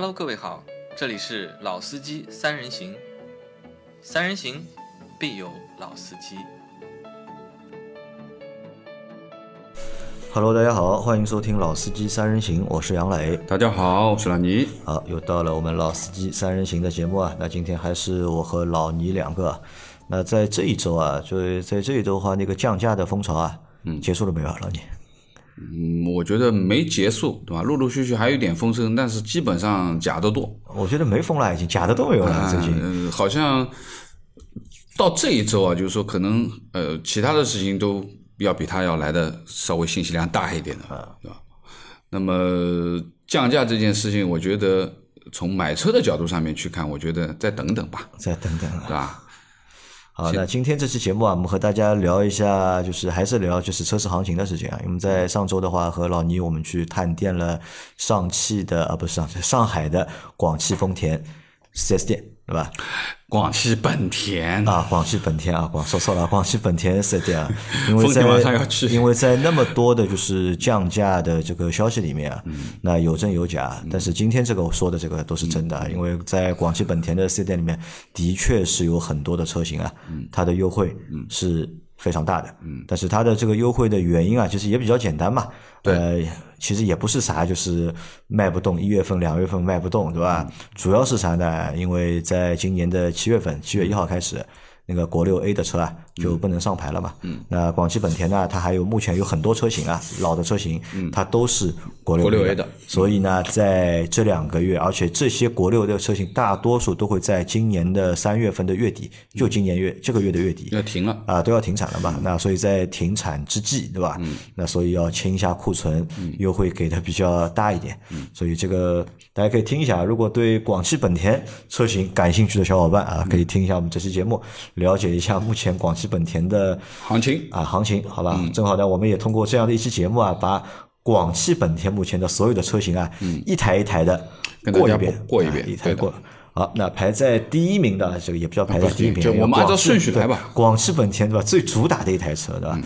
Hello，各位好，这里是老司机三人行，三人行必有老司机。Hello，大家好，欢迎收听《老司机三人行》，我是杨磊。大家好，我是老倪。好，又到了我们《老司机三人行》的节目啊。那今天还是我和老倪两个。那在这一周啊，就在这一周的话，那个降价的风潮啊，嗯，结束了没有啊，老倪？嗯，我觉得没结束，对吧？陆陆续续还有一点风声，但是基本上假的多。我觉得没风了，已经假的都没有了。最近、嗯，好像到这一周啊，就是说可能呃，其他的事情都要比它要来的稍微信息量大一点的，对吧？那么降价这件事情，我觉得从买车的角度上面去看，我觉得再等等吧，再等等啊。对吧？好，那今天这期节目啊，我们和大家聊一下，就是还是聊就是车市行情的事情啊。因为在上周的话，和老倪我们去探店了上汽的啊，不是上，上海的广汽丰田 4S 店，对吧？广汽本田。啊，广汽本田啊，广说错了，广汽本田四 S 店啊，因为在因为在那么多的就是降价的这个消息里面啊，那有真有假，但是今天这个我说的这个都是真的啊，因为在广汽本田的四 S 店里面，的确是有很多的车型啊，它的优惠是非常大的，但是它的这个优惠的原因啊，其实也比较简单嘛，呃，其实也不是啥，就是卖不动，一月份、两月份卖不动，对吧？主要是啥呢？因为在今年的七月份，七月一号开始。那个国六 A 的车啊，就不能上牌了嘛。嗯。那广汽本田呢，它还有目前有很多车型啊，老的车型，嗯它都是国六国六 A 的的。所以呢，在这两个月，而且这些国六的车型大多数都会在今年的三月份的月底，就今年月这个月的月底要停了。啊，都要停产了嘛。那所以在停产之际，对吧？嗯。那所以要清一下库存，优惠给的比较大一点。嗯。所以这个大家可以听一下，如果对广汽本田车型感兴趣的小伙伴啊，可以听一下我们这期节目，了解一下目前广汽本田的行情啊行情，好吧？正好呢，我们也通过这样的一期节目啊，把广汽本田目前的所有的车型啊，一台一台的过一遍，过一遍啊一台过。好，那排在第一名的这个也不叫排在第一名，就我们按照顺序来吧广汽本田对吧？最主打的一台车对吧？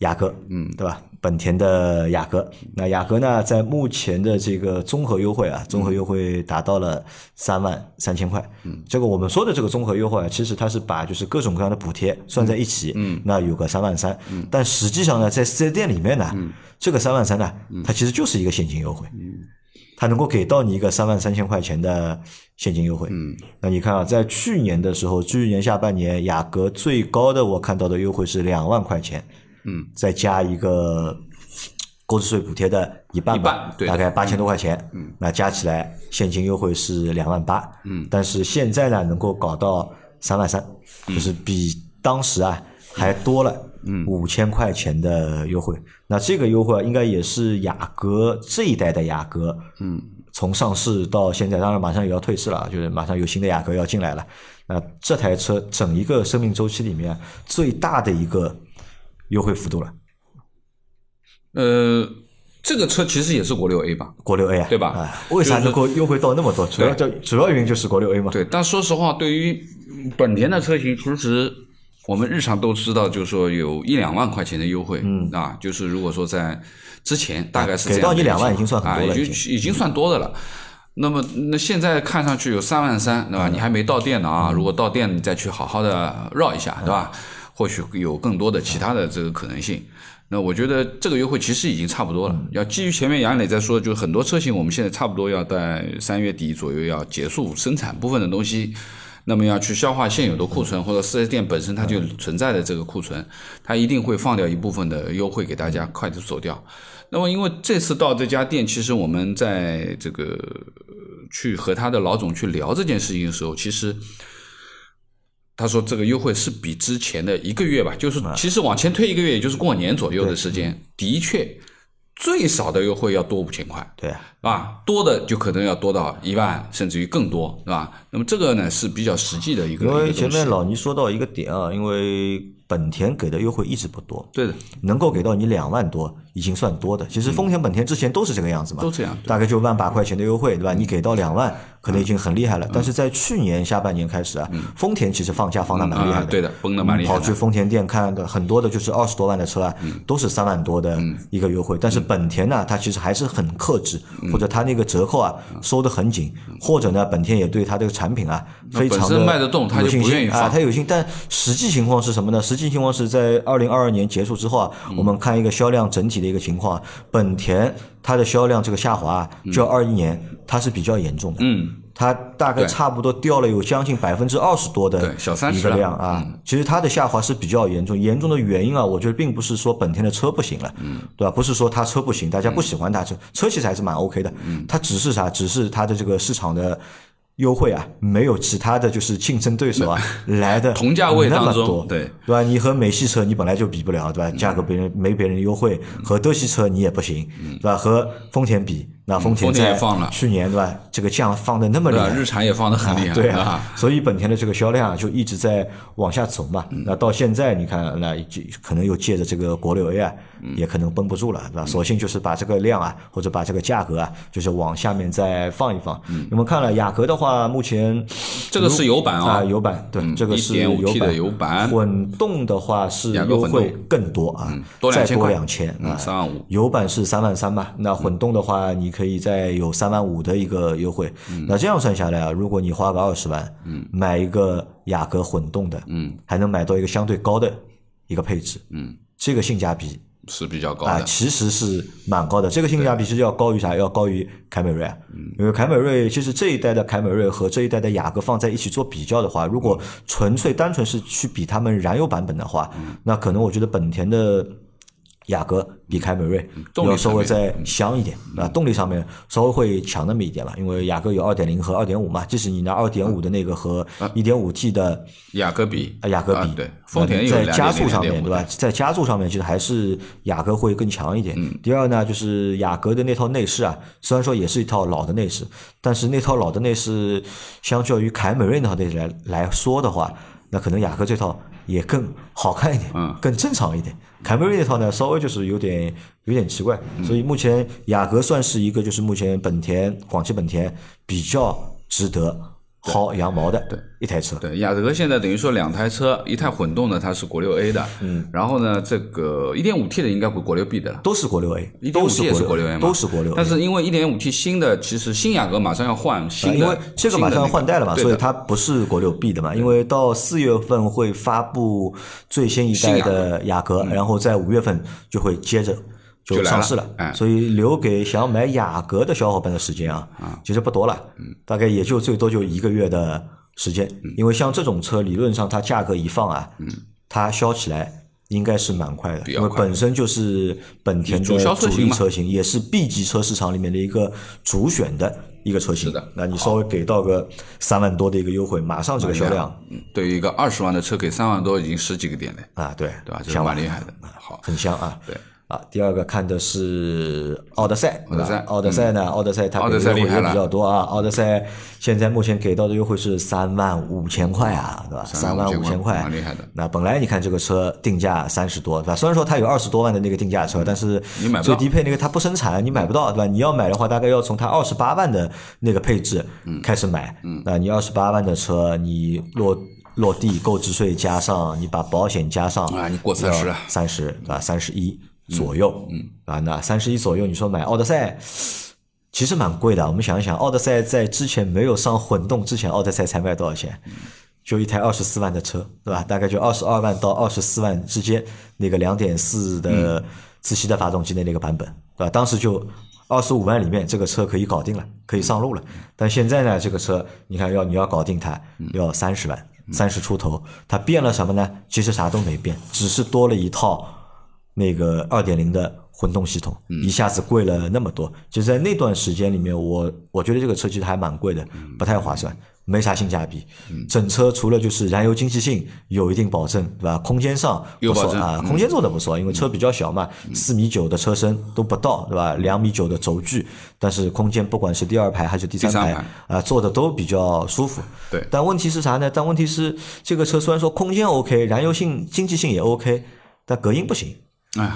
雅阁，嗯，对吧？本田的雅阁，那雅阁呢，在目前的这个综合优惠啊，综合优惠达到了三万三千块。嗯，这个我们说的这个综合优惠啊，其实它是把就是各种各样的补贴算在一起，嗯，那有个三万三。嗯，但实际上呢，在四 S 店里面呢，这个三万三呢，它其实就是一个现金优惠。嗯。它能够给到你一个三万三千块钱的现金优惠。嗯，那你看啊，在去年的时候，去年下半年雅阁最高的我看到的优惠是两万块钱。嗯，再加一个购置税补贴的一半吧，一半对大概八千多块钱。嗯，那加起来现金优惠是两万八。嗯，但是现在呢，能够搞到三万三，就是比当时啊还多了。五千块钱的优惠，那这个优惠啊应该也是雅阁这一代的雅阁，嗯，从上市到现在，当然马上也要退市了，就是马上有新的雅阁要进来了。那这台车整一个生命周期里面最大的一个优惠幅度了，呃，这个车其实也是国六 A 吧？国六 A 啊，对吧啊，为啥能够优惠到那么多？主要就主要原因就是国六 A 嘛。对，但说实话，对于本田的车型，其实我们日常都知道，就是说有一两万块钱的优惠，嗯啊，就是如果说在之前大概是这给到你样的一个2万已经算很多了啊，已已经已经算多的了。那么，那现在看上去有三万三，对吧？嗯你还没到店呢啊！如果到店，你再去好好的绕一下，对吧？或许有更多的其他的这个可能性。那我觉得这个优惠其实已经差不多了。要基于前面杨磊在说，就是很多车型我们现在差不多要在三月底左右要结束生产部分的东西，那么要去消化现有的库存，或者四 S 店本身它就存在的这个库存，它一定会放掉一部分的优惠给大家快速走掉。那么因为这次到这家店，其实我们在这个呃去和他的老总去聊这件事情的时候，其实。他说这个优惠是比之前的一个月吧，就是其实往前推一个月，也就是过年左右的时间，的确最少的优惠要多五千块，对啊，啊，多的就可能要多到一万，甚至于更多，是吧？那么这个呢是比较实际的一个，因为前面老倪说到一个点啊，因为本田给的优惠一直不多，对的，能够给到你两万多已经算多的。其实丰田、本田之前都是这个样子嘛，都这样大概就万把块钱的优惠，对吧？你给到两万，可能已经很厉害了。但是在去年下半年开始啊，丰田其实放价放的蛮厉害的，啊对的崩得蛮厉害的跑去丰田店看的很多的就是二十多万的车啊，都是三万多的一个优惠。但是本田呢，它其实还是很克制，或者它那个折扣啊收的很紧，或者呢本田也对它这个产品啊非常的卖得动它就有信心啊，不愿意啊它有信。但实际情况是什么呢？实际情况是在二零二二年结束之后啊，嗯我们看一个销量整体的一个情况啊，本田它的销量这个下滑啊，就二一年它是比较严重的。嗯，它大概差不多掉了有将近百分之二十多的对小30一个量啊。其实它的下滑是比较严重，严重的原因啊，我觉得并不是说本田的车不行了，嗯对吧？不是说它车不行，大家不喜欢它车，车其实还是蛮 OK 的。嗯它只是啥？只是它的这个市场的。优惠啊，没有其他的就是竞争对手啊 来的同价位那么多，对对吧？你和美系车你本来就比不了，对吧？价格别人没别人优惠，和德系车你也不行，对吧？和丰田比，那丰田也在放了去年对吧？这个降放的那么厉？害，日产也放的很厉害，对啊，所以本田的这个销量啊就一直在往下走嘛。嗯那到现在你看，那就可能又借着这个国六 A 啊，嗯也可能绷不住了，对吧？索性就是把这个量啊，或者把这个价格啊，就是往下面再放一放。我们看了雅阁的话，目前嗯这个是油版啊，啊，油版对，嗯这个是 1.5T 油版油版混动的话是优惠更多啊，多再2000块多两千嗯啊，3万五油版是三万三嘛，那混动的话，你可以再有三万五的一个优惠。那这样算下来啊，如果你花个二十万，嗯，买一个雅阁混动的，嗯，还能买到一个相对高的一个配置，嗯，这个性价比是比较高啊，的，其实是蛮高的。这个性价比是要高于啥？要高于凯美瑞啊。嗯因为凯美瑞其实这一代的凯美瑞和这一代的雅阁放在一起做比较的话，如果纯粹单纯是去比他们燃油版本的话，嗯那可能我觉得本田的。雅阁比凯美瑞要稍微再香一点啊，动力上面稍微会强那么一点吧，因为雅阁有二点零和二点五嘛，即使你拿二点五的那个和一点五 T 的雅阁比啊，雅阁比、啊对，丰田有在加速上面，对吧？在加速上面，其实还是雅阁会更强一点。嗯第二呢，就是雅阁的那套内饰啊，虽然说也是一套老的内饰，但是那套老的内饰相较于凯美瑞那套内饰来来说的话，那可能雅阁这套也更好看一点，嗯。更正常一点。凯美瑞那套呢，稍微就是有点有点奇怪，嗯。所以目前雅阁算是一个就是目前本田广汽本田比较值得薅羊毛的对一台车。对，雅阁现在等于说两台车，一台混动的它是国六 A 的，嗯，然后呢，这个一点五 T 的应该会国六 B 的了。都是国六 A，一点五都 T 也是国国六 A 嘛，都是国六。但是因为一点五 T 新的，其实新雅阁马上要换新的，因为这个马上要换代了嘛，所以它不是国六 B 的嘛。因为到四月份会发布最新一代的雅阁，然后在五月份就会接着就上市了。哎所以留给想买雅阁的小伙伴的时间啊，其实不多了，大概也就最多就一个月的时间。因为像这种车，理论上它价格一放啊，它销起来。应该是蛮快的，因为本身就是本田的主力车型，也是 B 级车市场里面的一个主选的一个车型。是的那你稍微给到个三万多的一个优惠，马上这个销量嗯对于一个二十万的车给三万多，已经十几个点了，啊，对对吧？这是香蛮厉害的。好，很香啊。对啊，第二个看的是奥德赛，奥德赛对吧奥德赛呢，奥德赛它优惠比较多啊。奥德赛现在目前给到的优惠是三万五千块啊，对吧？三万五千块，蛮厉害的那本来你看这个车定价三十多，对吧？虽然说它有二十多万的那个定价车，但是最低配那个它不生产，你买不到，对吧？你要买的话，大概要从它二十八万的那个配置嗯开始买。那你二十八万的车，你落落地购置税加上，你把保险加上啊你过30了三十对吧？三十一左右，嗯啊，那三十一左右，你说买奥德赛。其实蛮贵的，我们想一想，奥德赛在之前没有上混动之前，奥德赛才卖多少钱？就一台二十四万的车，对吧？大概就二十二万到二十四万之间，那个两点四的自吸的发动机的那个版本，对吧？当时就二十五万里面，这个车可以搞定了，可以上路了。但现在呢，这个车你看要你要搞定它，要三十万，三十出头，它变了什么呢？其实啥都没变，只是多了一套那个二点零的混动系统，一下子贵了那么多。就在那段时间里面，我我觉得这个车其实还蛮贵的，不太划算，没啥性价比。整车除了就是燃油经济性有一定保证，对吧？空间上不错啊，空间做的不错，因为车比较小嘛，四米九的车身都不到，对吧？两米九的轴距，但是空间不管是第二排还是第三排啊，坐的都比较舒服。对但问题是啥呢？但问题是这个车虽然说空间 OK，燃油性、经济性也 OK，但隔音不行，哎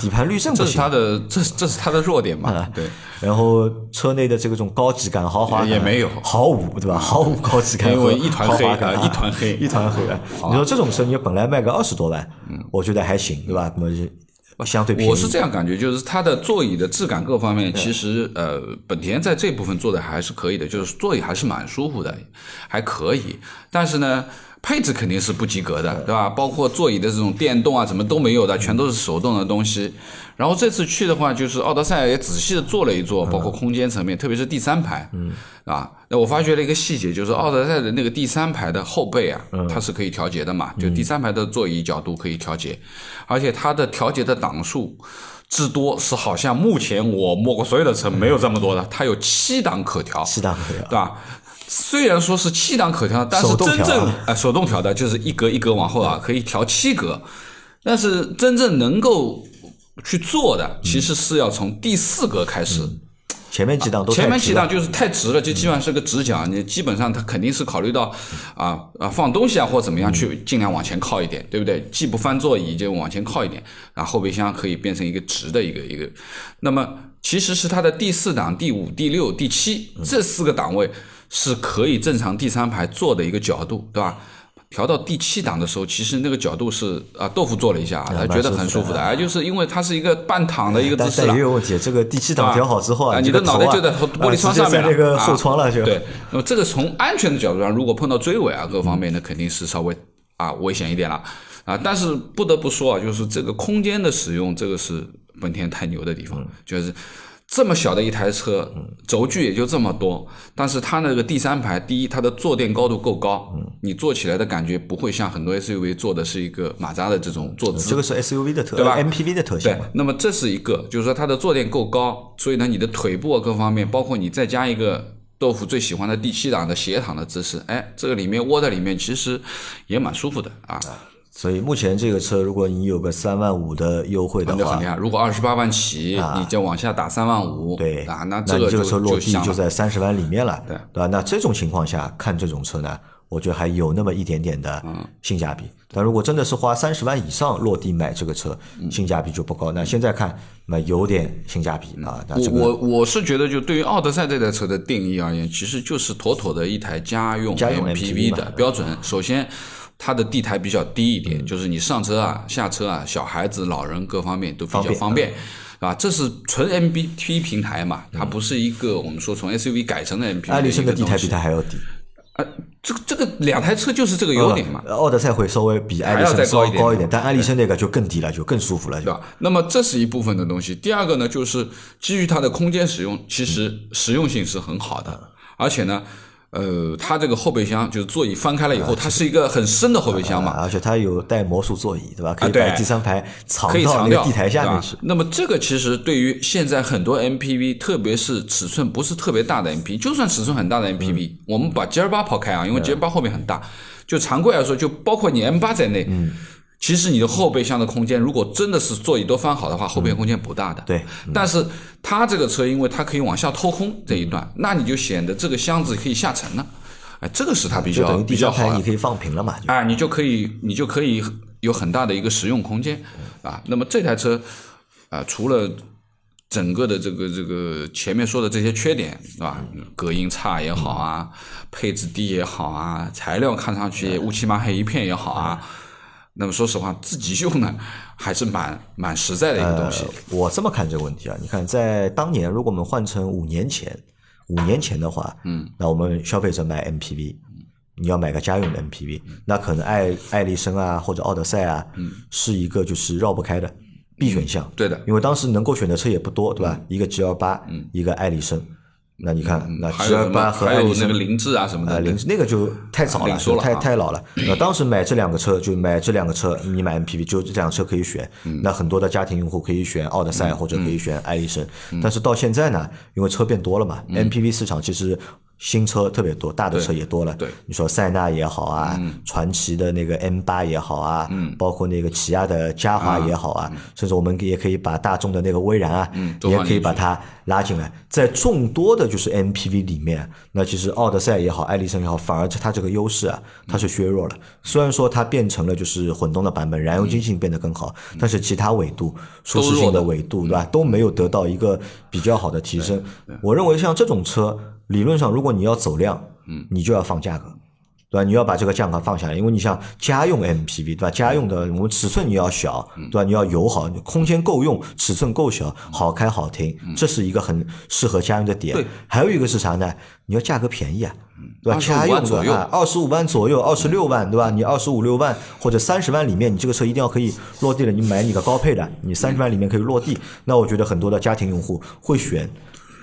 底盘滤震不行这是它。的这这是它的弱点嘛啊？对，然后车内的这个种高级感、豪华也没有毫无对吧？毫无高级感因为一团黑一团黑一团黑啊！你说这种车，你本来卖个二十多万，我觉得还行，对吧？那么就相对。我是这样感觉，就是它的座椅的质感各方面，其实呃，本田在这部分做的还是可以的，就是座椅还是蛮舒服的，还可以。但是呢，配置肯定是不及格的，对。吧？包括座椅的这种电动啊，什么都没有的，全都是手动的东西。然后这次去的话，就是奥德赛也仔细的做了一做，包括空间层面，特别是第三排，嗯，啊，那我发觉了一个细节，就是奥德赛的那个第三排的后背啊，它是可以调节的嘛，就第三排的座椅角度可以调节，而且它的调节的档数之多是好像目前我摸过所有的车没有这么多的，它有七档可调，七档可调，对吧？虽然说是七档可调，但是真正呃手动调的，就是一格一格往后啊，可以调七格，但是真正能够。去做的其实是要从第四格开始，前面几档都前面几档就是太直了，就基本上是个直角。你基本上它肯定是考虑到啊啊放东西啊或怎么样去尽量往前靠一点，对不对？既不翻座椅就往前靠一点，然后后备箱可以变成一个直的一个一个。那么其实是它的第四档、第五、第六、第七这四个档位是可以正常第三排坐的一个角度，对吧？调到第七档的时候，其实那个角度是啊，豆腐做了一下，他觉得很舒服的，哎，就是因为它是一个半躺的一个姿势了。但也有问题，这个第七档调好之后啊，你的脑袋就在玻璃窗上面那个后窗了，就对。那么这个从安全的角度上，如果碰到追尾啊各方面，那肯定是稍微啊危险一点了啊。但是不得不说啊，就是这个空间的使用，这个是本田太牛的地方，就是。这么小的一台车，轴距也就这么多，但是它那个第三排，第一，它的坐垫高度够高，你坐起来的感觉不会像很多 SUV 坐的是一个马扎的这种坐姿。这个是 SUV 的特，对吧？MPV 的特性。对，那么这是一个，就是说它的坐垫够高，所以呢，你的腿部啊各方面，包括你再加一个豆腐最喜欢的第七档的斜躺的姿势，哎，这个里面窝在里面其实也蛮舒服的啊。所以目前这个车，如果你有个三万五的优惠的话，如果二十八万起，你再往下打三万五，对啊，那这个车落地就在三十万里面了，对对吧？那这种情况下看这种车呢，我觉得还有那么一点点的性价比。但如果真的是花三十万以上落地买这个车，性价比就不高。那现在看，那有点性价比啊。我我我是觉得，就对于奥德赛这台车的定义而言，其实就是妥妥的一台家用 MPV 的标准。首先。它的地台比较低一点，就是你上车啊、下车啊，小孩子、老人各方面都比较方便，啊，这是纯 MBT 平台嘛，它不是一个我们说从 SUV 改成的 MPV。艾力绅的地台比它还要低，啊，这个这个两台车就是这个优点嘛。奥德赛会稍微比艾力绅稍微高一点，但艾力绅那个就更低了，就更舒服了，对吧？那么这是一部分的东西。第二个呢，就是基于它的空间使用，其实实用性是很好的，而且呢。呃，它这个后备箱就是座椅翻开了以后，它是一个很深的后备箱嘛，而且它有带魔术座椅，对吧？可以把第三排藏到那个地台下面去。那么这个其实对于现在很多 MPV，特别是尺寸不是特别大的 MPV，就算尺寸很大的 MPV，我们把 GL 八抛开啊，因为 GL 八后面很大，就常规来说，就包括你 M 八在内。其实你的后备箱的空间，如果真的是座椅都翻好的话，后备空间不大的。对，但是它这个车，因为它可以往下掏空这一段，那你就显得这个箱子可以下沉了。哎，这个是它比较比较好。你可以放平了嘛？啊，你就可以你就可以有很大的一个使用空间啊。那么这台车啊，除了整个的这个这个前面说的这些缺点是吧？隔音差也好啊，配置低也好啊，材料看上去乌漆麻黑一片也好啊。那么说实话，自己用呢，还是蛮蛮实在的一个东西。我这么看这个问题啊，你看在当年，如果我们换成五年前，五年前的话，嗯，那我们消费者买 MPV，你要买个家用的 MPV，那可能爱爱力绅啊或者奥德赛啊，嗯，是一个就是绕不开的 B 选项。对的，因为当时能够选的车也不多，对吧？一个 G L 八，嗯，一个爱力绅。那你看，那爱丽绅那个凌志啊什么的，凌志那个就太早了，太太老了。那当时买这两个车，就买这两个车，你买 MPV 就这辆车可以选。那很多的家庭用户可以选奥德赛或者可以选爱丽绅。但是到现在呢，因为车变多了嘛，MPV 市场其实。新车特别多，大的车也多了。对，你说塞纳也好啊，传奇的那个 M 八也好啊，包括那个起亚的嘉华也好啊，甚至我们也可以把大众的那个威然啊，也可以把它拉进来。在众多的就是 MPV 里面，那其实奥德赛也好，艾力绅也好，反而它这个优势啊，它是削弱了。虽然说它变成了就是混动的版本，燃油经济性变得更好，但是其他维度、舒适性的维度，对吧，都没有得到一个比较好的提升。我认为像这种车。理论上，如果你要走量，嗯，你就要放价格，对吧？你要把这个价格放下来，因为你像家用 MPV，对吧？家用的我们尺寸你要小，对吧？你要友好，空间够用，尺寸够小，好开好停，这是一个很适合家用的点。对，还有一个是啥呢？你要价格便宜啊，对吧？25家用万左右的啊，二十五万左右，二十六万，对吧？你二十五六万或者三十万里面，你这个车一定要可以落地了。你买你个高配的，你三十万里面可以落地，那我觉得很多的家庭用户会选。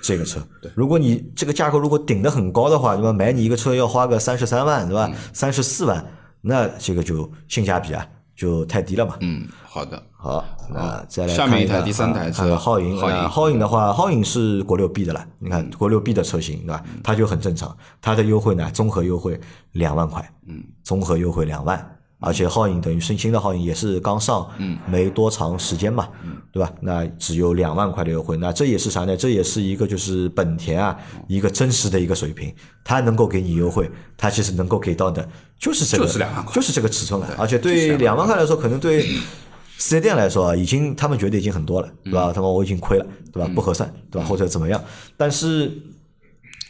这个车，如果你这个价格如果顶得很高的话，对吧？买你一个车要花个三十三万，对吧？三十四万，那这个就性价比啊就太低了嘛。嗯，好的，好，那再来下面一台看第三台车看看皓影，皓影呃皓影的话，皓影是国六 B 的了。你看国六 B 的车型，对吧？它就很正常，它的优惠呢，综合优惠两万块，嗯，综合优惠两万。而且皓影等于是新的皓影也是刚上，嗯，没多长时间嘛，嗯，对吧？那只有两万块的优惠，那这也是啥呢？这也是一个就是本田啊一个真实的一个水平，它能够给你优惠，它其实能够给到的就是这个，就是两万块就是这个尺寸了。而且对2两万块来说，可能对四 S 店来说啊，已经他们觉得已经很多了，对吧？他们我已经亏了，对吧？不合算，对吧？或者怎么样？但是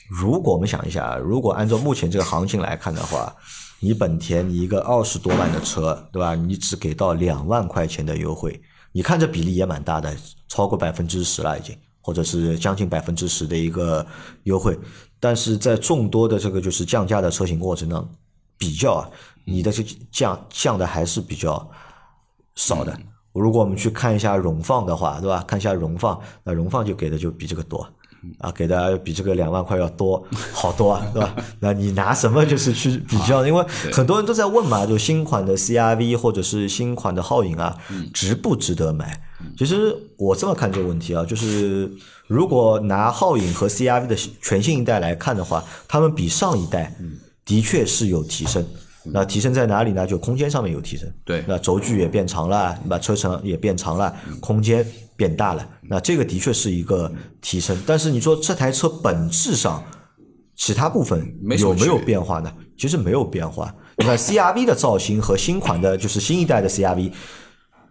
如果我们想一下，如果按照目前这个行情来看的话，你本田你一个二十多万的车，对吧？你只给到两万块钱的优惠，你看这比例也蛮大的，超过百分之十了已经，或者是将近百分之十的一个优惠。但是在众多的这个就是降价的车型过程中比较啊，你的这降降的还是比较少的。如果我们去看一下荣放的话，对吧？看一下荣放，那荣放就给的就比这个多。啊，给的比这个两万块要多好多啊，对吧？那你拿什么就是去比较？因为很多人都在问嘛，就新款的 CRV 或者是新款的皓影啊，值不值得买？其实我这么看这个问题啊，就是如果拿皓影和 CRV 的全新一代来看的话，他们比上一代的确是有提升。那提升在哪里呢？就空间上面有提升，对那轴距也变长了，那车程也变长了，空间变大了，那这个的确是一个提升。但是你说这台车本质上其他部分有没有变化呢？其实没有变化。你看 CRV 的造型和新款的，就是新一代的 CRV。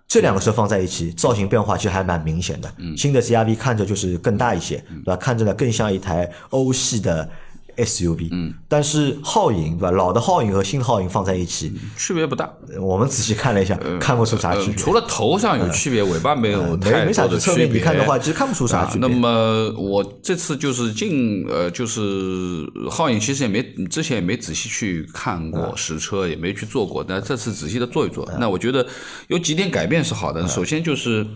这两个车放在一起，造型变化其实还蛮明显的。新的 CRV 看着就是更大一些，对吧？看着呢更像一台欧系的 SUV。嗯，但是皓影对吧？老的皓影和新的皓影放在一起，区别不大。我们仔细看了一下，看不出啥区别。呃除了头上有区别，尾巴没有没没啥太多的侧面区别。你看的话，其实看不出啥啊区别。那么我这次就是进呃，就是皓影，其实也没之前也没仔细去看嗯过实车，也没去做过。但这次仔细的做一做，那我觉得有几点改变是好嗯的。首先就是。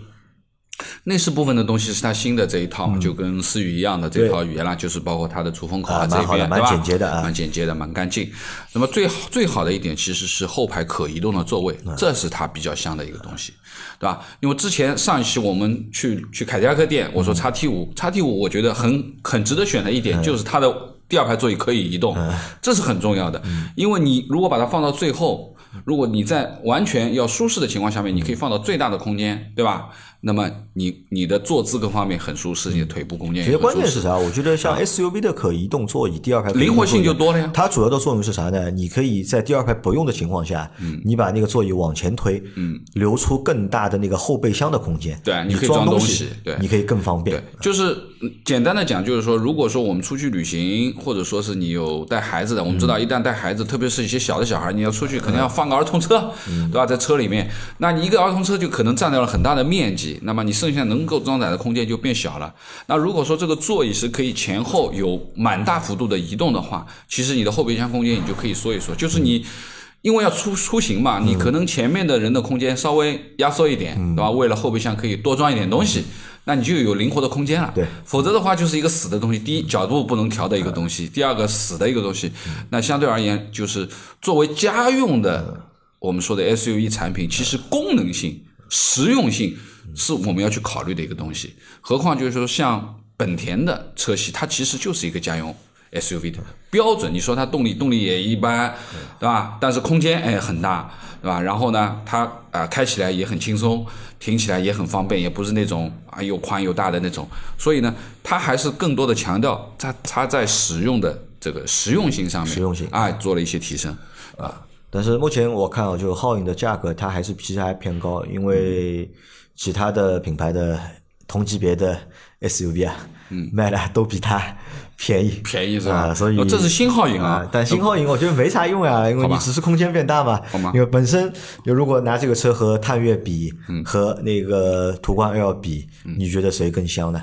内饰部分的东西是它新的这一套嘛，就跟思域一样的这套语言啦，就是包括它的出风口嗯啊这一边，蛮？简洁的啊蛮简洁的，蛮干净。那么最好最好的一点其实是后排可移动的座位，嗯这是它比较香的一个东西，对吧？因为之前上一期我们去去凯迪拉克店，我说嗯叉 T 五，叉 T 五我觉得很很值得选的一点就是它的第二排座椅可以移动，嗯 这是很重要的，因为你如果把它放到最后。如果你在完全要舒适的情况下面，你可以放到最大的空间，对吧？那么你你的坐姿各方面很舒适，你的腿部空间其实。关键是啥？我觉得像 SUV 的可移动座椅，第二排灵活性就多了呀它主要的作用是啥呢？你可以在第二排不用的情况下，你把那个座椅往前推，留出更大的那个后备箱的空间。对你你可以装东西西对你可以更方对便。，就是嗯简单的讲，就是说，如果说我们出去旅行，或者说是你有带孩子的，我们知道一旦带孩子，特别是一些小的小孩，你要出去，可能要放个儿童车，对吧？在车里面，那你一个儿童车就可能占掉了很大的面积，那么你剩下能够装载的空间就变小了。那如果说这个座椅是可以前后有蛮大幅度的移动的话，其实你的后备箱空间你就可以缩一缩，就是你。因为要出出行嘛，你可能前面的人的空间稍微压缩一点，对吧？为了后备箱可以多装一点东西，那你就有灵活的空间了。对，否则的话就是一个死的东西。第一，角度不能调的一个东西；第二个，死的一个东西。那相对而言，就是作为家用的，我们说的 SUV 产品，其实功能性、实用性是我们要去考虑的一个东西。何况就是说，像本田的车系，它其实就是一个家用 SUV 的标准。你说它动力动力也一般，对吧？但是空间哎很大，对吧？然后呢，它啊、开起来也很轻松，停起来也很方便，也不是那种啊又宽又大的那种。所以呢，它还是更多的强调它它在使用的这个实用性上面，实用性啊做了一些提升啊。但是目前我看啊，就皓影的价格它还是其实还偏高，因为其他的品牌的同级别的 SUV 啊，嗯，卖的都比它便宜，便宜是吧？啊，所以这是新皓影啊，但新皓影我觉得没啥用呀，因为你只是空间变大嘛。好吗？因为本身如果拿这个车和探岳比，和那个途观 L 比，你觉得谁更香呢？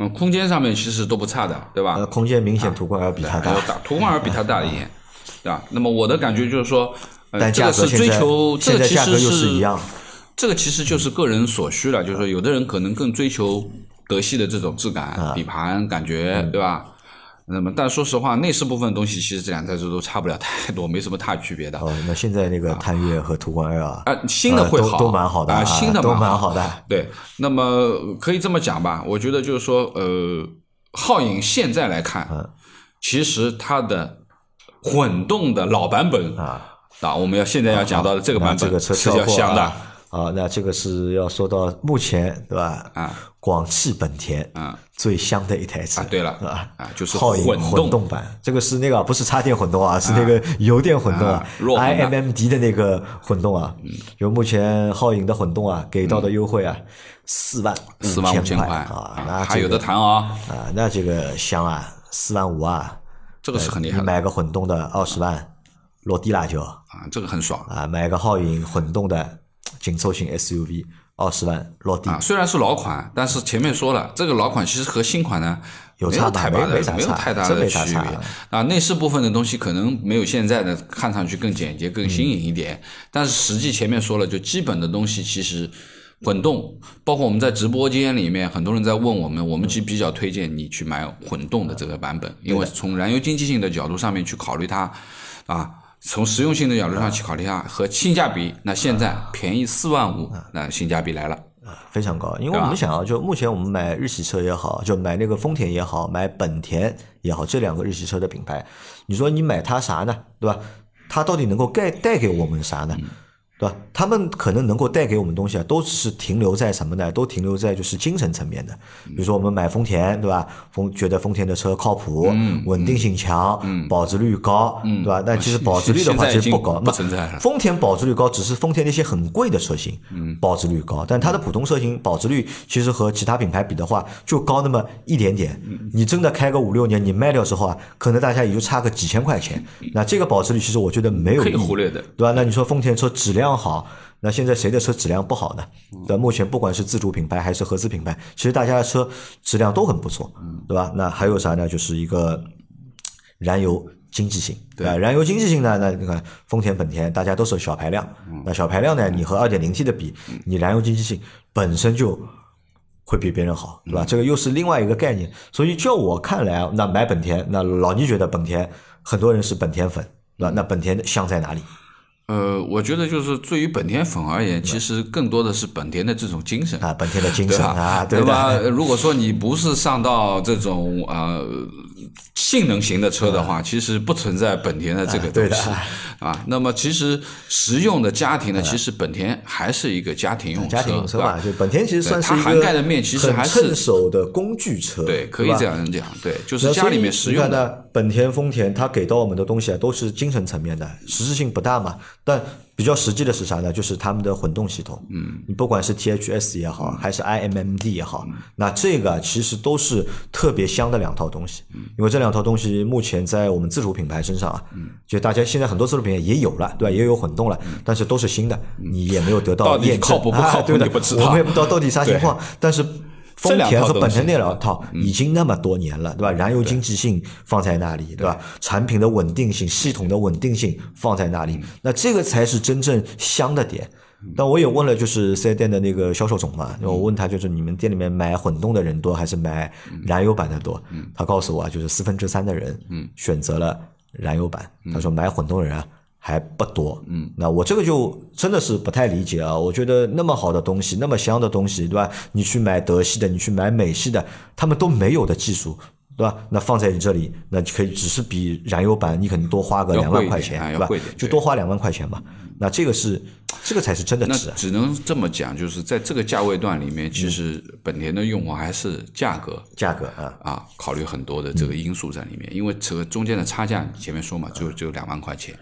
嗯，空间上面其实都不差的，对吧？呃，空间明显途观 L 比它大，途观 L 比它大一点，对吧？那么我的感觉就是说，但价格追求这个其实是一样。这个其实就是个人所需了，就是说，有的人可能更追求德系的这种质感、底盘感觉，对吧？那么，但说实话，内饰部分东西，其实这两台车都差不了太多，没什么太区别的。哦，那现在那个探岳和途观 L 啊，新的会好，都蛮好的啊，新的都蛮好的。对，那么可以这么讲吧？我觉得就是说，呃，皓影现在来看，其实它的混动的老版本啊，啊，我们要现在要讲到的这个版本，这个车是要香的。啊，那这个是要说到目前对吧？啊，广汽本田啊。最香的一台车啊，对了，是吧？啊，就是皓影混动。版，这个是那个不是插电混动啊，是那个油电混动啊，iMMD 的。那个混动啊。就目前皓影的混动啊，给到的优惠啊，四万四万五千块。啊，那还有的谈啊啊，那这个香啊，四万五啊，这个是很厉害。买个混动的二十万落地了就。啊，这个很爽。啊，买个皓影混动的。紧凑型 SUV 二十万落地啊，虽然是老款，但是前面说了，这个老款其实和新款呢有太大的没有太大的区别啊。内饰部分的东西可能没有现在的看上去更简洁、更新颖一点，但是实际前面说了，就基本的东西其实混动，包括我们在直播间里面很多人在问我们，我们其实比较推荐你去买混动的这个版本，因为从燃油经济性的角度上面去考虑它啊。从实用性的角度上去考虑下和性价比，那现在便宜四万五，那性价比来了，非常高。因为我们想啊，就目前我们买日系车也好，就买那个丰田也好，买本田也好，这两个日系车的品牌，你说你买它啥呢？对吧？它到底能够带带给我们啥呢？对吧？他们可能能够带给我们东西啊，都是停留在什么呢？都停留在就是精神层面的。比如说我们买丰田，对吧？丰觉得丰田的车靠谱，稳定性强，保值率高，对吧？但其实保值率的话其实不高，不存在。丰田保值率高，只是丰田那些很贵的车型，保值率高，但它的普通车型保值率其实和其他品牌比的话，就高那么一点点。你真的开个五六年，你卖掉之后啊，可能大家也就差个几千块钱。那这个保值率其实我觉得没有可以忽略的，对吧？那你说丰田车质量？量好，那现在谁的车质量不好呢？那目前不管是自主品牌还是合资品牌，其实大家的车质量都很不错，对吧？那还有啥呢？就是一个燃油经济性，对吧？燃油经济性呢？那你看丰田、本田，大家都是小排量，那小排量呢？你和二点零 T 的比，你燃油经济性本身就会比别人好，对吧？这个又是另外一个概念。所以就我看来啊，那买本田，那老倪觉得本田很多人是本田粉，对吧？那本田香在哪里？呃，我觉得就是对于本田粉而言，其实更多的是本田的这种精神啊，本田的精神啊，对吧？如果说你不是上到这种呃性能型的车的话，其实不存在本田的这个东西啊。那么其实实用的家庭呢，其实本田还是一个家庭用车，家庭用车吧？就本田其实算是它涵盖的面其实还是趁手的工具车，对，可以这样讲，对，就是家里面实用的。本田、丰田，它给到我们的东西啊，都是精神层面的，实质性不大嘛。但比较实际的是啥呢？就是他们的混动系统。嗯，你不管是 T H S 也好，还是 I M M D 也好，那这个其实都是特别香的两套东西。嗯，因为这两套东西目前在我们自主品牌身上啊，就大家现在很多自主品牌也有了，对吧？也有混动了，但是都是新的，你也没有得到验证，靠谱不靠谱？对的，我们也不知道到底啥情况，但是。丰田和本田那两套已经那么多年了，对吧？燃油经济性放在那里，对吧？产品的稳定性、系统的稳定性放在那里，那这个才是真正香的点。但我也问了，就是四 S 店的那个销售总嘛，我问他，就是你们店里面买混动的人多还是买燃油版的多？他告诉我啊，就是四分之三的人选择了燃油版。他说买混动的人啊。还不多，嗯，那我这个就真的是不太理解啊。我觉得那么好的东西，那么香的东西，对吧？你去买德系的，你去买美系的，他们都没有的技术，对吧？那放在你这里，那可以只是比燃油版你可能多花个两万块钱，对吧？就多花两万块钱嘛。那这个是，这个才是真的值。只能这么讲，就是在这个价位段里面，其实本田的用户还是价格，价格啊啊，考虑很多的这个因素在里面。因为这个中间的差价，前面说嘛，就只有两万块钱。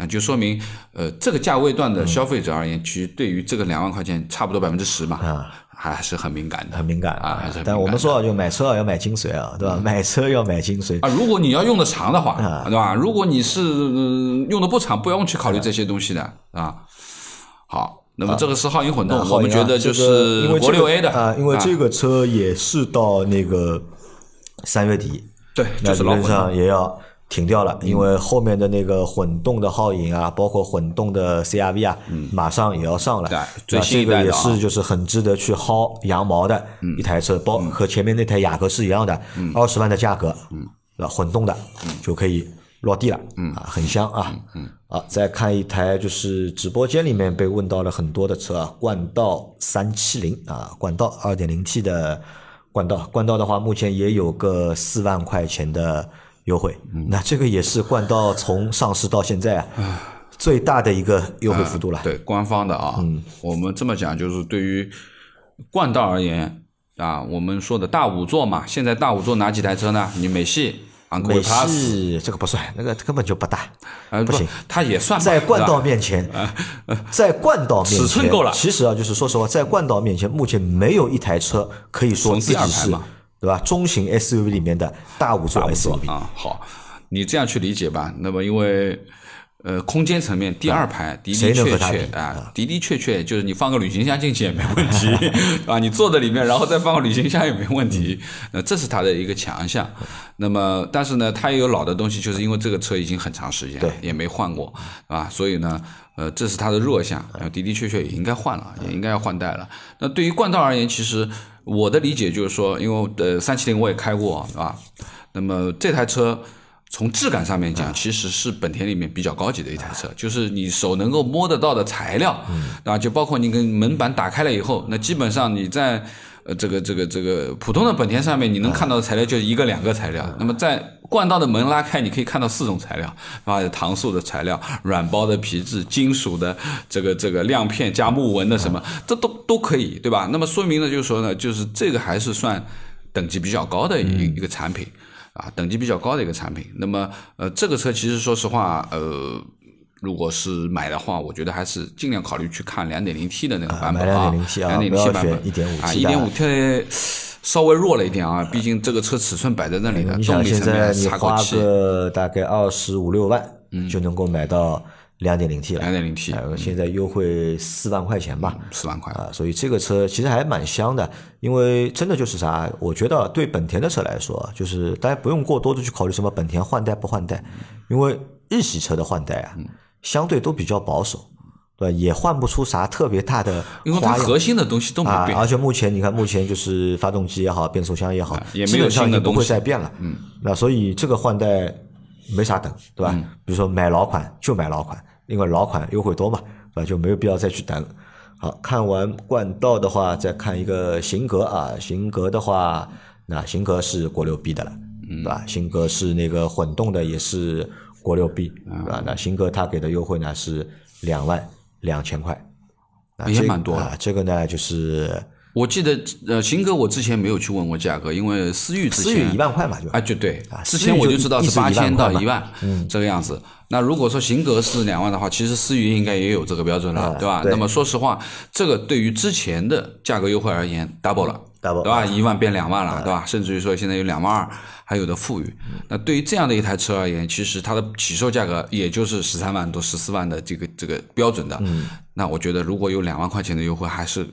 那就说明，呃，这个价位段的消费者而言，其实对于这个两万块钱，差不多百分之十嘛，还是很敏感的，很敏感啊，还是。但我们说，就买车要买精髓啊，对吧？买车要买精髓啊。如果你要用的长的话，对吧？如果你是用的不长，不用去考虑这些东西的啊。好，那么这个是皓影混动，我们觉得就是国六 A 的啊，因为这个车也是到那个三月底，对，就是理论上也要。停掉了，因为后面的那个混动的皓影啊，包括混动的 CRV 啊，马上也要上了。对，这个也是就是很值得去薅羊毛的一台车，包和前面那台雅阁是一样的，二十万的价格，啊，混动的就可以落地了，啊，很香啊。啊，再看一台就是直播间里面被问到了很多的车啊，冠道三七零啊，冠道二点零 T 的冠道，冠道的话目前也有个四万块钱的。优惠，那这个也是冠道从上市到现在啊最大的一个优惠幅度了。对，官方的啊，嗯我们这么讲就是对于冠道而言啊，我们说的大五座嘛，现在大五座哪几台车呢？你美系、昂科威 Plus，这个不算，那个根本就不大，不行，它也算在冠道面前，在冠道面前，尺寸够了。其实啊，就是说实话，在冠道面前，目前没有一台车可以说自己是。对吧？中型 SUV 里面的大五座 SUV 啊，好，你这样去理解吧。那么因为呃，空间层面第二排的的确确啊，的的确确就是你放个旅行箱进去也没问题 啊，你坐在里面然后再放个旅行箱也没问题。那这是它的一个强项。那么但是呢，它也有老的东西，就是因为这个车已经很长时间对也没换过啊，所以呢，呃，这是它的弱项。的的确确也应该换了，也应该要换代了。那对于冠道而言，其实。我的理解就是说，因为呃三七零我也开过啊，那么这台车从质感上面讲，其实是本田里面比较高级的一台车，就是你手能够摸得到的材料，啊，就包括你跟门板打开了以后，那基本上你在。呃，这个这个这个普通的本田上面，你能看到的材料就一个两个材料。那么在冠道的门拉开，你可以看到四种材料，啊，搪塑的材料、软包的皮质、金属的这个这个亮片加木纹的什么，这都都可以，对吧？那么说明呢，就是说呢，就是这个还是算等级比较高的一一个产品啊，等级比较高的一个产品。那么呃，这个车其实说实话，呃。如果是买的话，我觉得还是尽量考虑去看两点零 T 的那个版本啊，两点零 T 版本一点五 T 啊，一点五 T 稍微弱了一点啊，毕竟这个车尺寸摆在那里的，动力层面差花个大概二十五六万，就能够买到两点零 T 了。两点零 T，现在优惠四万块钱吧，四万块啊，所以这个车其实还蛮香的，因为真的就是啥，我觉得对本田的车来说，就是大家不用过多的去考虑什么本田换代不换代，因为日系车的换代啊。相对都比较保守，对也换不出啥特别大的，因为它核心的东西都没变。而且目前你看，目前就是发动机也好，变速箱也好，也没有新的不会再变了。嗯，那所以这个换代没啥等，对吧？比如说买老款就买老款，因为老款优惠多嘛，对吧？就没有必要再去等。好看完冠道的话，再看一个型格啊，型格的话，那型格是国六 B 的了，对吧？型格是那个混动的，也是。国六 B 对吧，那型格它给的优惠呢是两万两千块，也蛮多啊。这个呢就是，我记得呃，新哥我之前没有去问过价格，因为思域之前一万块嘛，就啊，就对，之前我就知道是八千到一万，嗯，这个样子。那如果说型格是两万的话，其实思域应该也有这个标准了，对吧？那么说实话，这个对于之前的价格优惠而言，double 了，double 对吧？一万变两万了，对吧？甚至于说现在有两万二。还有的富裕，那对于这样的一台车而言，其实它的起售价格也就是十三万多、十四万的这个这个标准的。嗯，那我觉得如果有两万块钱的优惠，还是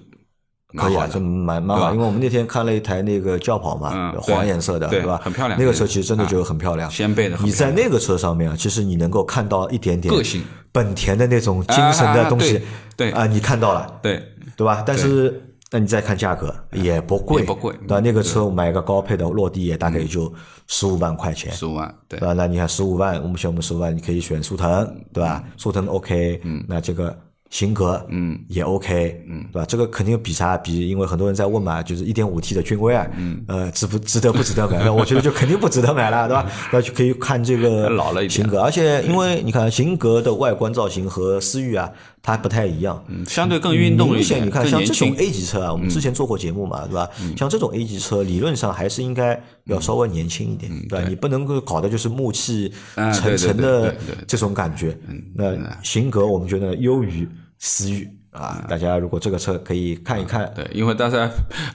可以啊，这蛮蛮好。因为我们那天看了一台那个轿跑嘛，黄颜色的，对吧？很漂亮。那个车其实真的就很漂亮，掀背的。你在那个车上面啊，其实你能够看到一点点个性，本田的那种精神的东西。对啊，你看到了，对对吧？但是。那你再看价格也不贵，不贵，对吧？那个车买个高配的，落地也大概也就十五万块钱，十五万，对吧？那你看十五万，我们选我们十五万，你可以选速腾，对吧？速腾 OK，嗯，那这个。型格嗯也 OK 嗯对吧？这个肯定比啥比，因为很多人在问嘛，就是一点五 T 的君威啊，嗯呃值不值得不值得买？那我觉得就肯定不值得买了，对吧？那就可以看这个老了型格，而且因为你看型格的外观造型和思域啊，它不太一样，嗯，相对更运动一些。你看像这种 A 级车啊，我们之前做过节目嘛，对吧？像这种 A 级车，理论上还是应该要稍微年轻一点，对吧？你不能够搞的就是暮气沉沉的这种感觉。那型格我们觉得优于。思域啊。大家如果这个车可以看一看，对，因为大家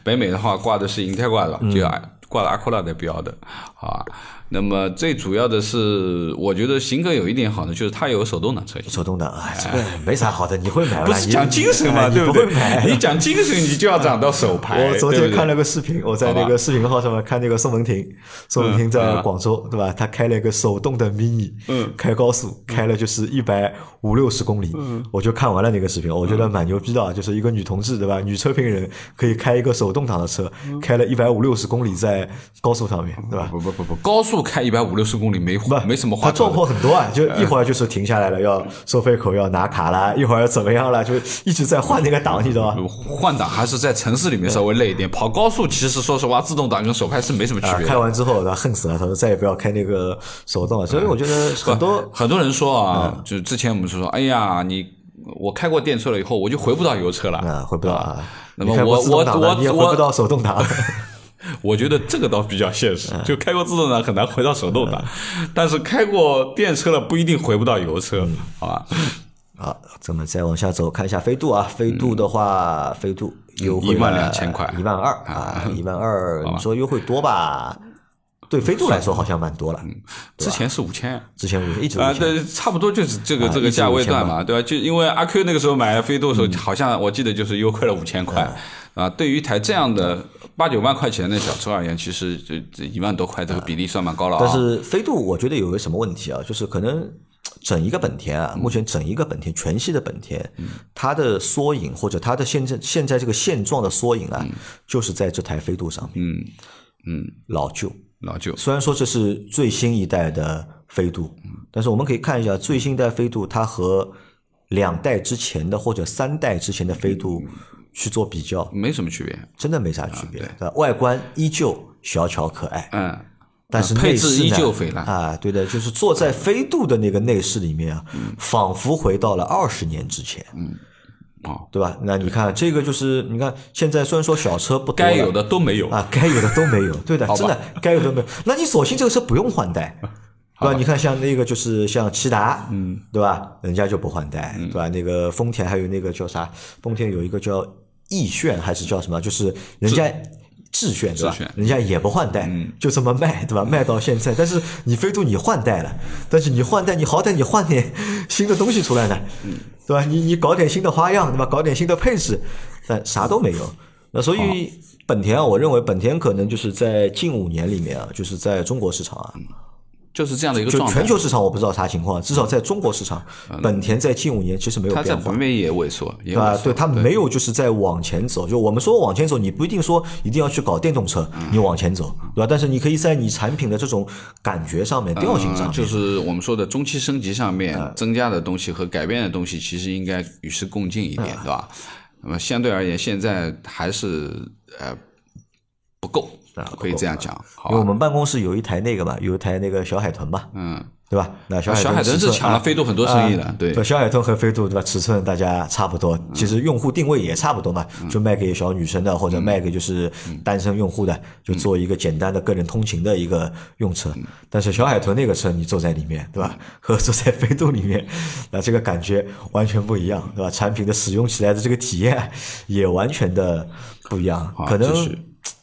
北美的话挂的是银泰挂的，嗯就挂了阿库拉的标的，好吧？那么最主要的是，我觉得型格有一点好的，就是它有手动挡车型。手动挡啊，这个没啥好的，你会买不是讲精神嘛，对不对？你讲精神，你就要涨到手牌。我昨天看了个视频，我在那个视频号上面看那个宋文婷，宋文婷在嗯广州，对吧？她开了一个手动的 mini，嗯开高速开了就是一百五六十公里，我就看完了那个视频，我觉得蛮牛逼的啊，就是一个女同志，对吧？女车评人可以开一个手动挡的车，开了一百五六十公里在高速上面，对吧？不不不不，高速开一百五六十公里没不，没什么话他撞。破很多啊，就一会儿就是停下来了，要收费口要拿卡啦，一会儿怎么样了，就一直在换那个档，你知道吗？换挡还是在城市里面稍微累一点，跑高速其实说实话，自动挡跟手排是没什么区啊，别的。开完之后他恨死了，他说再也不要开那个手动了。所以我觉得很多很多人说啊，嗯就之前我们就说，哎呀，你我开过电车了以后，我就回不到油车了。嗯回不到啊。那么我我我我回我不到手动挡。我觉得这个倒比较现嗯实，就开过自动挡很难回到手动挡，但是开过电车了不一定回不到油车，嗯好吧？好，咱们再往下走，看一下飞度啊。飞度的话，飞度优惠12,000块一万二啊，一万二。你说优惠多吧？对飞度来说好像蛮多了。之前是五千。之前我一直啊，五千对，差不多就是这个啊这个价位段一直5000嘛，对吧？就因为阿 Q 那个时候买飞度的时候，好像我记得就是优惠了五千块啊。对于一台这样的八九万块钱的小车而言，其实这这一万多块这个比例算蛮高了啊。但是飞度我觉得有个什么问题啊，就是可能整一个本田啊，目前整一个本田全系的本田，它的缩影或者它的现在现在这个现状的缩影啊，就是在这台飞度上面，嗯嗯，老旧。老旧。虽然说这是最新一代的飞度，但是我们可以看一下最新一代飞度，它和两代之前的或者三代之前的飞度去做比较，没什么区别。真的没啥区别。外观依旧小巧可爱，嗯，但是配置依内饰依旧肥烂啊，对的，就是坐在飞度的那个内饰里面啊，仿佛回到了二十年之前，嗯哦，对吧？那你看这个就是，你看现在虽然说小车不多该有的都没有。啊，该有的都没有，对的，真的该有的没有。那你索性这个车不用换代，对吧？你看像那个就是像骐达，嗯，对吧？人家就不换代，嗯对吧？那个丰田还有那个叫啥？丰田有一个叫奕炫还是叫什么？就是人家。智炫对吧？人家也不换代，嗯就这么卖，对吧？卖到现在，但是你飞度你换代了，但是你换代，你好歹你换点新的东西出来呢，嗯对吧？你你搞点新的花样，对吧？搞点新的配置，但啥都没有。那所以本田啊，我认为本田可能就是在近五年里面啊，就是在中国市场啊，就是这样的一个就状态全。球市场我不知道啥情况，至少在中国市场，本田在近五年其实没有它在北。美也萎缩，也对吧？对，它没有就是在往前走。就我们说往前走，你不一定说一定要去搞电动车，你往前走，对吧？但是你可以在你产品的这种感觉上面、调性上面，嗯就是我们说的中期升级上面增加的东西和改变的东西，其实应该与时共进一点，对吧？那么相对而言，现在还是呃不够，可以这样讲？因为我们办公室有一台那个嘛，有一台那个小海豚嘛，嗯，对吧？那小海小海豚是抢了飞度很多生意的啊对小海豚和飞度对吧？尺寸大家差不多，其实用户定位也差不多嘛，就卖给小女生的或者卖给就是单身用户的，就做一个简单的个人通勤的一个用车。但是小海豚那个车你坐在里面，对吧？和坐在飞度里面，那这个感觉完全不一样，对吧？产品的使用起来的这个体验也完全的不一样，可能。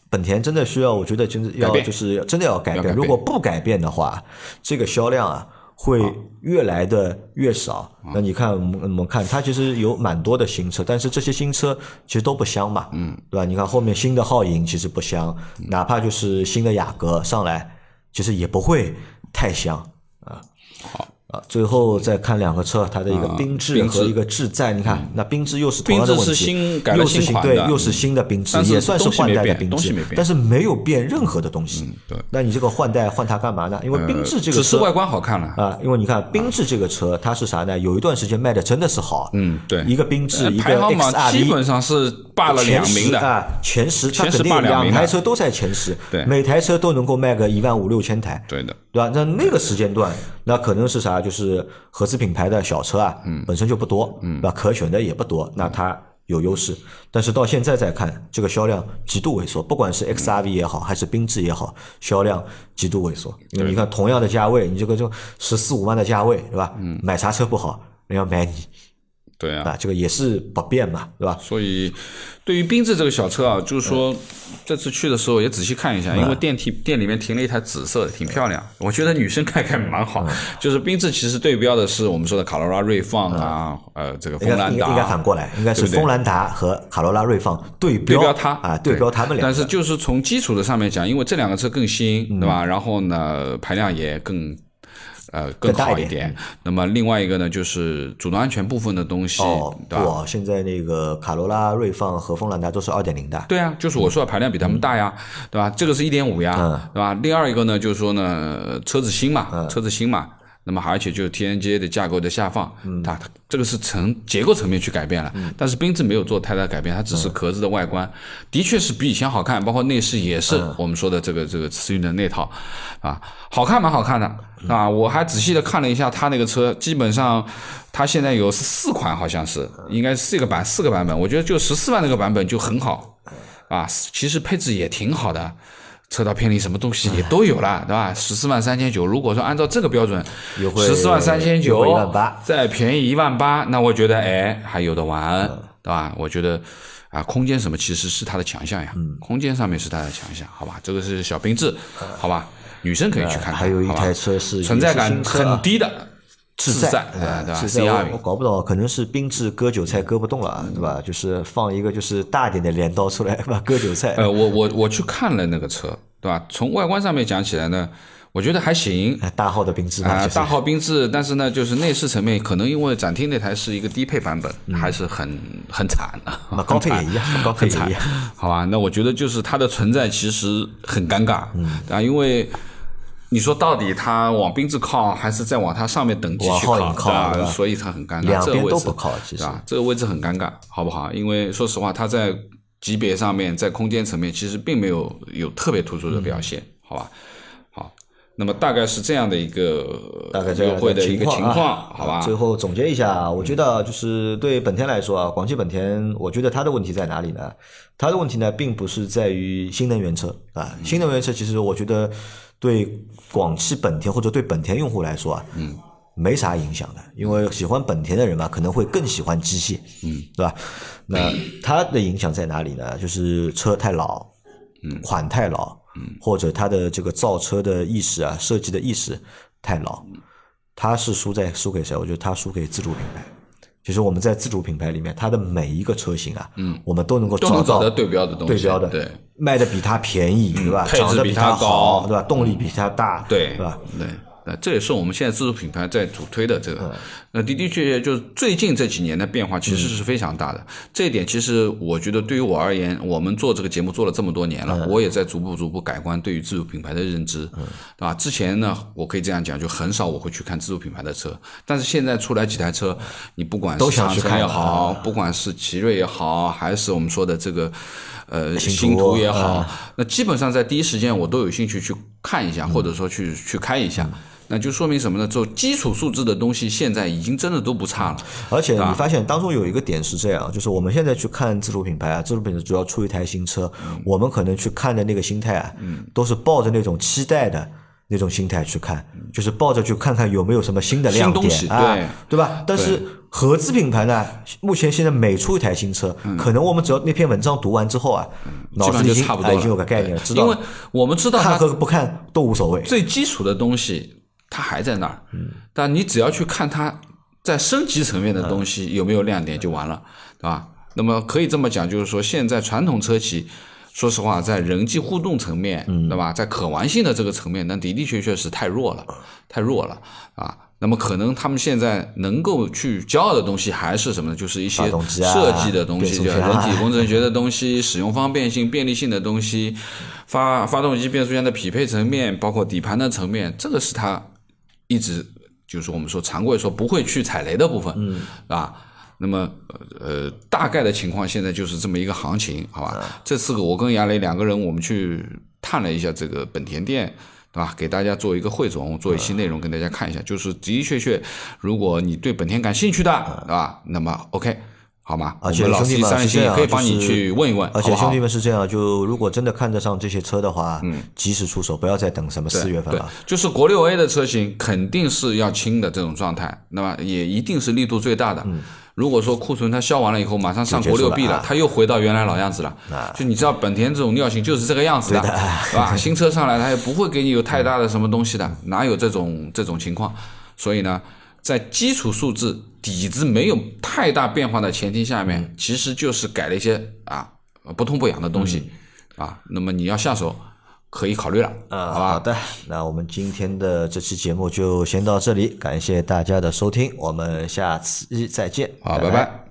本田真的需要，我觉得真的要就是真的要改变。要改变如果不改变的话，这个销量啊会越来的越少。那你看，我们我们看它其实有蛮多的新车，但是这些新车其实都不香嘛，嗯，对吧？你看后面新的皓影其实不香，哪怕就是新的雅阁上来，其实也不会太香啊。好啊，最后再看两个车，它的一个啊缤智和一个智在，你看那缤智又是同样的问题，是新改了又是新对，又是新的缤智，也算是换代的缤智但是没有变任何的东西。对。那你这个换代换它干嘛呢？因为缤智这个车只是外观好看了，啊，因为你看缤智这个车，它是啥呢？有一段时间卖的真的是好，嗯，对，一个缤智，呃一个排行榜 XRV，基本上是霸了两名的，前十啊，前十，它肯定霸两台车都在前十，对。每台车都能够卖个一万五六千台，对的，对吧？那那个时间段，那可能是啥？就是合资品牌的小车啊，嗯本身就不多，嗯，那？可选的也不多，那它有优势。但是到现在再看，这个销量极度萎缩，不管是 XRV 也好，还是缤智也好，销量极度萎缩。因为你看同样的价位，你这个就十四五万的价位，对吧？嗯买啥车不好，人家买你。对啊，啊，这个也是不变嘛，对吧？所以对于缤智这个小车啊，就是说这次去的时候也仔细看一下，因为电梯店里面停了一台紫色的，挺漂亮。我觉得女生开开蛮好。就是缤智其实对标的是我们说的卡罗拉锐放啊，呃，这个应锋兰应该应该反过来，应该是锋兰达和卡罗拉锐放对标它啊，对标它们俩。但是就是从基础的上面讲，因为这两个车更新，嗯对吧？然后呢，排量也更。呃，更好一点。那么另外一个呢，就是主动安全部分的东西，哦，对吧？现在那个卡罗拉锐放和锋兰达都是二点零的，对啊，就是我说的排量比他们大呀，对吧？这个是一点五呀，嗯对吧？另二一个呢，就是说呢，车子新嘛，车子新嘛，那么而且就是 TNGA 的架构的下放，它它这个是层结构层面去改变了，但是缤智没有做太大改变，它只是壳子的外观，的确是比以前好看，包括内饰也是我们说的这个这个思域的那套，啊，好看蛮好看的啊，我还仔细的看了一下它那个车，基本上它现在有四款，好像是应该是四个版四个版本，我觉得就十四万那个版本就很好。啊，其实配置也挺好的，车道偏离什么东西也都有了，对吧？十四万三千九，如果说按照这个标准，十四万三千优九惠18000，再便宜一万八，那我觉得哎还有的玩，对吧？我觉得啊，空间什么其实是它的强项呀，空间上面是它的强项，好吧？这个是小缤智，好吧？女生可以去看看，还有一台车是存在感很低的自在，在，对吧？我我搞不懂，可能是缤智割韭菜割不动了啊，对吧？就是放一个就是大点的镰刀出来吧，割韭菜。呃，我我我去看了那个车，对吧？从外观上面讲起来呢，我觉得还行，哎大号的缤智，啊、大号缤智，但是呢，就是内饰层面，可能因为展厅那台是一个低配版本，还是很很惨的，那高配也一样，高配也一样。，好吧？那我觉得就是它的存在其实很尴尬，嗯，啊，因为你说到底它往缤智靠，还是再往它上面等级去靠，对吧所以它很尴尬，两这个位置边都不靠其实对吧？这个位置很尴尬，好不好？因为说实话，它在级别上面，在空间层面，其实并没有有特别突出的表现，好吧？好，那么大概是这样的一个大概这样的一个情啊况，好吧？最后总结一下，我觉得就是对本田来说啊，广汽本田，我觉得它的问题在哪里呢？它的问题呢，并不是在于新能源车啊，新能源车其实我觉得对广汽本田或者对本田用户来说啊，嗯，没啥影响的，因为喜欢本田的人嘛，可能会更喜欢机械，嗯，对吧？那它的影响在哪里呢？就是车太老，嗯，款太老，嗯，或者它的这个造车的意识啊，设计的意识太老，它是输在输给谁？我觉得它输给自主品牌。其实我们在自主品牌里面，它的每一个车型啊，嗯，我们都能够找到对标的东西，对标的，对，卖的比它便宜，对吧？配置比它好，高对吧？动力比它大，对对吧？对，那这也是我们现在自主品牌在主推的这嗯个。那的的确确，就是最近这几年的变化其实是非常大的。这一点其实我觉得对于我而言，我们做这个节目做了这么多年了，嗯我也在逐步逐步改观对于自主品牌的认知，对吧？之前呢，我可以这样讲，就很少我会去看自主品牌的车，但是现在出来几台车，你不管都是长城想去看也好啊，不管是奇瑞也好，还是我们说的这个呃星星途途也好啊，那基本上在第一时间我都有兴趣去看一下，嗯或者说去去开一下。那就说明什么呢？就基础素质的东西，现在已经真的都不差了。而且你发现当中有一个点是这样，就是我们现在去看自主品牌啊，自主品牌主要出一台新车，嗯我们可能去看的那个心态啊，都是抱着那种期待的。那种心态去看，就是抱着去看看有没有什么新的亮点啊，对对吧？但是合资品牌呢，目前现在每出一台新车，可能我们只要那篇文章读完之后啊，脑子里已经就差不多已经有个概念了，知道因为我们知道看和不看都无所谓。最基础的东西，它还在那儿。但你只要去看它在升级层面的东西有没有亮点就完了，对吧？那么可以这么讲，就是说现在传统车企。说实话，在人际互动层面，对吧？在可玩性的这个层面，那的的确确是太弱了，太弱了啊。那么可能他们现在能够去骄傲的东西还是什么呢？就是一些设计的东西，叫变速箱啊人体工程学的东西、使用方便性、便利性的东西，发发动机、变速箱的匹配层面，包括底盘的层面，这个是它一直就是我们说常规说不会去踩雷的部分，嗯，啊。那么，呃，大概的情况现在就是这么一个行情，好吧？这次我跟杨雷两个人，我们去探了一下这个本田店，对吧？给大家做一个汇总，做一期内容跟大家看一下。就是的的确确，如果你对本田感兴趣的，对吧？那么 OK，好吗？而且老兄弟们是这样，可以帮你去问一问，而且兄弟们是这样，就如果真的看得上这些车的话，嗯，及时出手，不要再等什么四月份对了。，就是国六 A 的车型肯定是要清的这种状态，那么也一定是力度最大的。如果说库存它销完了以后，马上上国六 B 了，啊它又回到原来老样子了。就你知道本田这种尿性就是这个样子的，是吧？新车上来它也不会给你有太大的什么东西的，哪有这种这种情况？所以呢，在基础素质底子没有太大变化的前提下面，其实就是改了一些啊不痛不痒的东西啊。那么你要下手。可以考虑了，啊，好吧？好的，那我们今天的这期节目就先到这里，感谢大家的收听，我们下次再见，好，拜拜